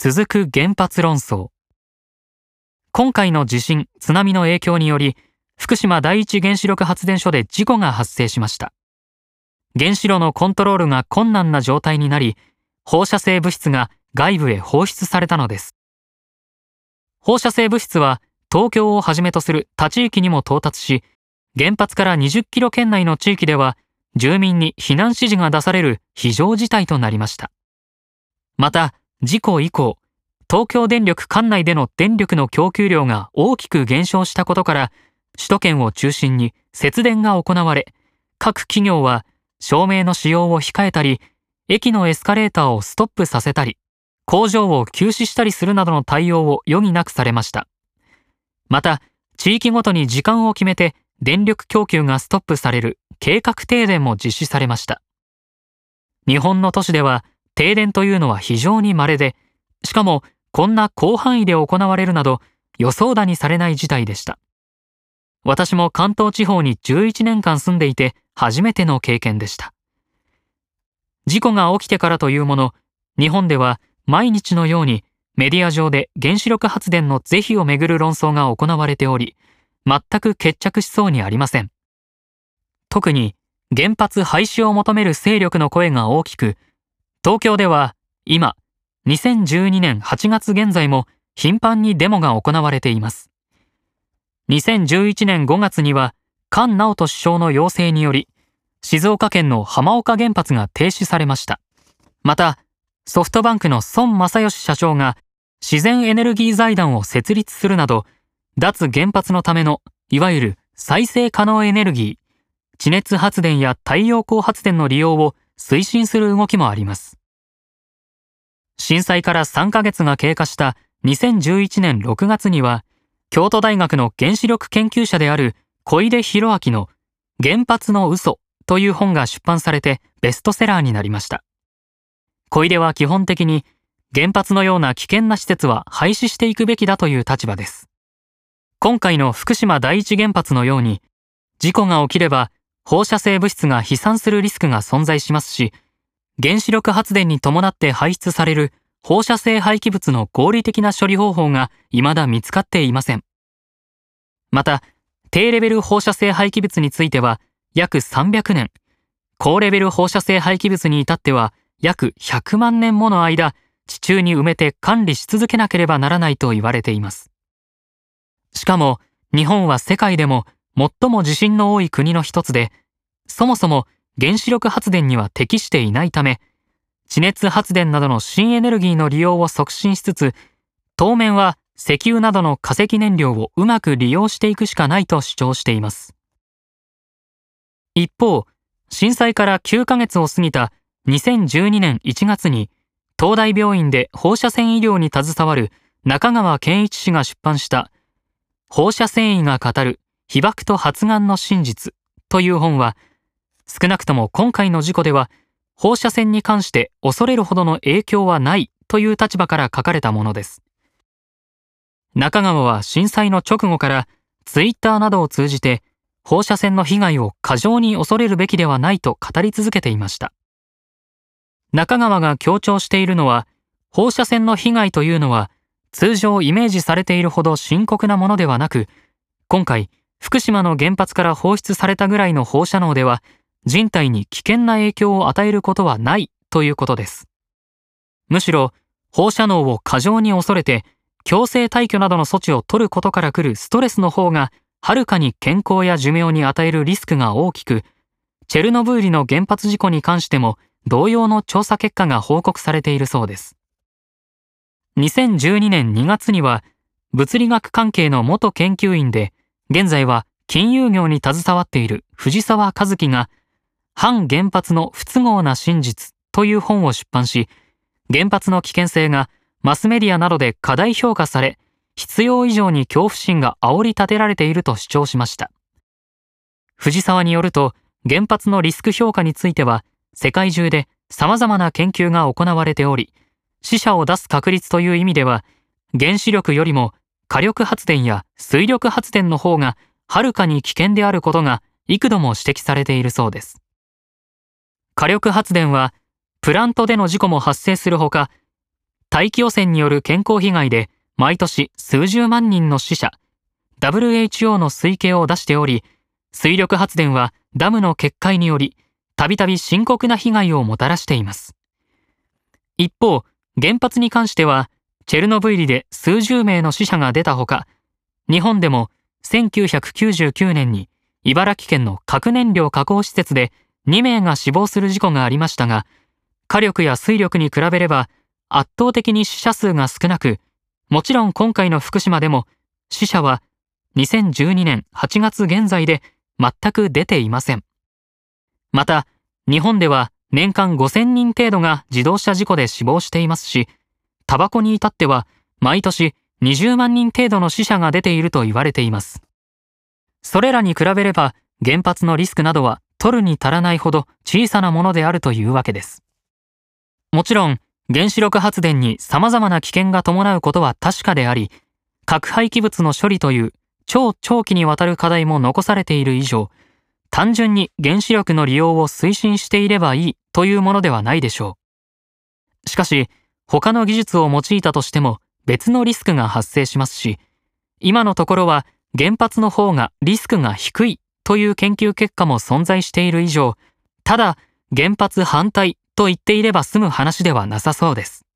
続く原発論争。今回の地震、津波の影響により、福島第一原子力発電所で事故が発生しました。原子炉のコントロールが困難な状態になり、放射性物質が外部へ放出されたのです。放射性物質は東京をはじめとする他地域にも到達し、原発から20キロ圏内の地域では住民に避難指示が出される非常事態となりました。また、事故以降、東京電力管内での電力の供給量が大きく減少したことから、首都圏を中心に節電が行われ、各企業は照明の使用を控えたり、駅のエスカレーターをストップさせたり、工場を休止したりするなどの対応を余儀なくされました。また、地域ごとに時間を決めて電力供給がストップされる計画停電も実施されました。日本の都市では停電というのは非常に稀で、しかもこんな広範囲で行われるなど予想だにされない事態でした。私も関東地方に11年間住んでいて初めての経験でした。事故が起きてからというもの、日本では毎日のようにメディア上で原子力発電の是非をめぐる論争が行われており、全く決着しそうにありません。特に原発廃止を求める勢力の声が大きく、東京では今、2012年8月現在も頻繁にデモが行われています。2011年5月には菅直人首相の要請により、静岡県の浜岡原発が停止されました。また、ソフトバンクの孫正義社長が自然エネルギー財団を設立するなど、脱原発のための、いわゆる再生可能エネルギー、地熱発電や太陽光発電の利用を推進する動きもあります。震災から3ヶ月が経過した2011年6月には、京都大学の原子力研究者である小出博明の原発の嘘という本が出版されてベストセラーになりました。小出は基本的に原発のような危険な施設は廃止していくべきだという立場です。今回の福島第一原発のように、事故が起きれば放射性物質が飛散するリスクが存在しますし、原子力発電に伴って排出される放射性廃棄物の合理的な処理方法が未だ見つかっていません。また、低レベル放射性廃棄物については約300年、高レベル放射性廃棄物に至っては約100万年もの間、地中に埋めて管理し続けなければならないと言われています。しかも日本は世界でも最も地震の多い国の一つで、そもそも原子力発電には適していないため、地熱発電などの新エネルギーの利用を促進しつつ、当面は石油などの化石燃料をうまく利用していくしかないと主張しています。一方、震災から9ヶ月を過ぎた2012年1月に、東大病院で放射線医療に携わる中川健一氏が出版した放射線医が語る被爆と発がんの真実という本は、少なくとも今回の事故では、放射線に関して恐れるほどの影響はないという立場から書かれたものです。中川は震災の直後からツイッターなどを通じて放射線の被害を過剰に恐れるべきではないと語り続けていました。中川が強調しているのは放射線の被害というのは通常イメージされているほど深刻なものではなく、今回、福島の原発から放出されたぐらいの放射能では、人体に危険な影響を与えることはないということです。むしろ、放射能を過剰に恐れて、強制退去などの措置を取ることから来るストレスの方が、はるかに健康や寿命に与えるリスクが大きく、チェルノブイリの原発事故に関しても同様の調査結果が報告されているそうです。2012年2月には、物理学関係の元研究員で、現在は金融業に携わっている藤沢和樹が、反原発の不都合な真実という本を出版し、原発の危険性がマスメディアなどで過大評価され、必要以上に恐怖心が煽り立てられていると主張しました。藤沢によると、原発のリスク評価については、世界中で様々な研究が行われており、死者を出す確率という意味では、原子力よりも火力発電や水力発電の方がはるかに危険であることが幾度も指摘されているそうです。火力発電は、プラントでの事故も発生するほか、大気汚染による健康被害で毎年数十万人の死者、WHO の推計を出しており、水力発電はダムの決壊により、たびたび深刻な被害をもたらしています。一方、原発に関しては、チェルノブイリで数十名の死者が出たほか、日本でも1999年に茨城県の核燃料加工施設で2名が死亡する事故がありましたが、火力や水力に比べれば圧倒的に死者数が少なく、もちろん今回の福島でも死者は2012年8月現在で全く出ていません。また、日本では年間5000人程度が自動車事故で死亡していますし、タバコに至っては毎年20万人程度の死者が出ていると言われています。それらに比べれば原発のリスクなどは取るに足らないほど小さなものであるというわけです。もちろん原子力発電に様々な危険が伴うことは確かであり、核廃棄物の処理という超長期にわたる課題も残されている以上、単純に原子力の利用を推進していればいいというものではないでしょう。しかし、他の技術を用いたとしても別のリスクが発生しますし、今のところは原発の方がリスクが低いという研究結果も存在している以上、ただ原発反対と言っていれば済む話ではなさそうです。